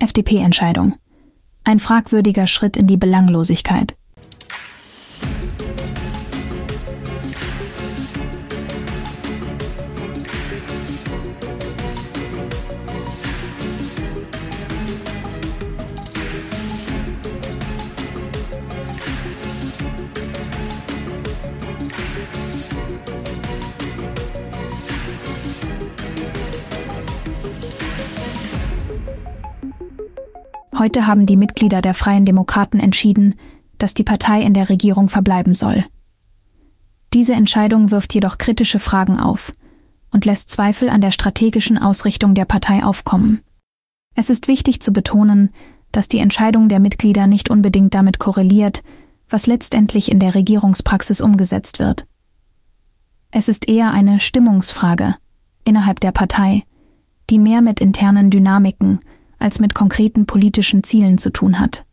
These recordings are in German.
FDP-Entscheidung. Ein fragwürdiger Schritt in die Belanglosigkeit. Heute haben die Mitglieder der Freien Demokraten entschieden, dass die Partei in der Regierung verbleiben soll. Diese Entscheidung wirft jedoch kritische Fragen auf und lässt Zweifel an der strategischen Ausrichtung der Partei aufkommen. Es ist wichtig zu betonen, dass die Entscheidung der Mitglieder nicht unbedingt damit korreliert, was letztendlich in der Regierungspraxis umgesetzt wird. Es ist eher eine Stimmungsfrage innerhalb der Partei, die mehr mit internen Dynamiken als mit konkreten politischen Zielen zu tun hat.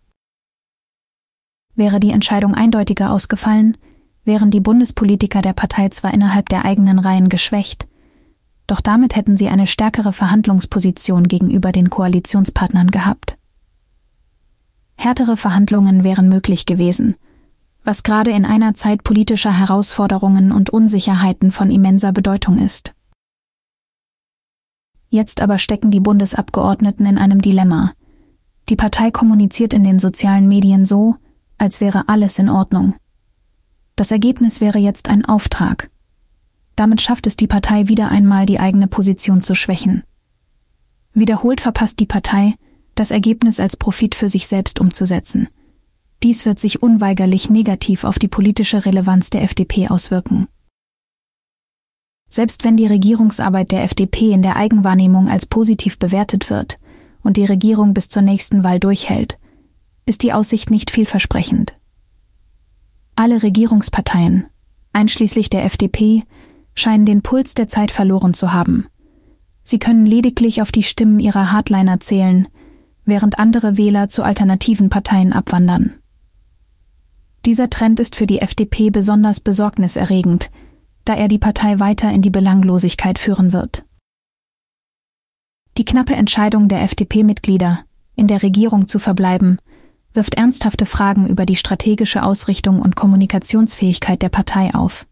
Wäre die Entscheidung eindeutiger ausgefallen, wären die Bundespolitiker der Partei zwar innerhalb der eigenen Reihen geschwächt, doch damit hätten sie eine stärkere Verhandlungsposition gegenüber den Koalitionspartnern gehabt. Härtere Verhandlungen wären möglich gewesen, was gerade in einer Zeit politischer Herausforderungen und Unsicherheiten von immenser Bedeutung ist. Jetzt aber stecken die Bundesabgeordneten in einem Dilemma. Die Partei kommuniziert in den sozialen Medien so, als wäre alles in Ordnung. Das Ergebnis wäre jetzt ein Auftrag. Damit schafft es die Partei wieder einmal, die eigene Position zu schwächen. Wiederholt verpasst die Partei, das Ergebnis als Profit für sich selbst umzusetzen. Dies wird sich unweigerlich negativ auf die politische Relevanz der FDP auswirken. Selbst wenn die Regierungsarbeit der FDP in der Eigenwahrnehmung als positiv bewertet wird und die Regierung bis zur nächsten Wahl durchhält, ist die Aussicht nicht vielversprechend. Alle Regierungsparteien, einschließlich der FDP, scheinen den Puls der Zeit verloren zu haben. Sie können lediglich auf die Stimmen ihrer Hardliner zählen, während andere Wähler zu alternativen Parteien abwandern. Dieser Trend ist für die FDP besonders besorgniserregend, da er die Partei weiter in die Belanglosigkeit führen wird. Die knappe Entscheidung der FDP-Mitglieder, in der Regierung zu verbleiben, wirft ernsthafte Fragen über die strategische Ausrichtung und Kommunikationsfähigkeit der Partei auf.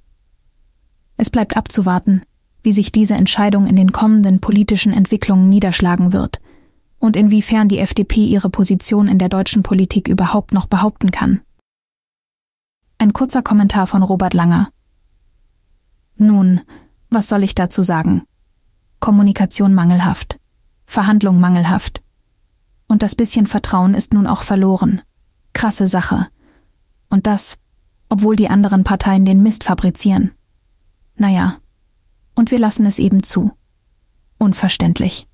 Es bleibt abzuwarten, wie sich diese Entscheidung in den kommenden politischen Entwicklungen niederschlagen wird und inwiefern die FDP ihre Position in der deutschen Politik überhaupt noch behaupten kann. Ein kurzer Kommentar von Robert Langer. Nun, was soll ich dazu sagen? Kommunikation mangelhaft, Verhandlung mangelhaft. Und das bisschen Vertrauen ist nun auch verloren. Krasse Sache. Und das, obwohl die anderen Parteien den Mist fabrizieren. Naja, und wir lassen es eben zu. Unverständlich.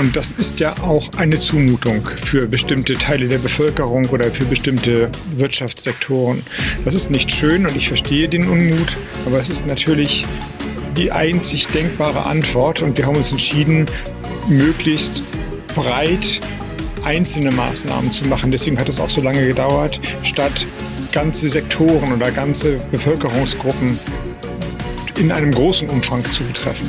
Und das ist ja auch eine Zumutung für bestimmte Teile der Bevölkerung oder für bestimmte Wirtschaftssektoren. Das ist nicht schön und ich verstehe den Unmut, aber es ist natürlich die einzig denkbare Antwort und wir haben uns entschieden, möglichst breit einzelne Maßnahmen zu machen. Deswegen hat es auch so lange gedauert, statt ganze Sektoren oder ganze Bevölkerungsgruppen in einem großen Umfang zu betreffen.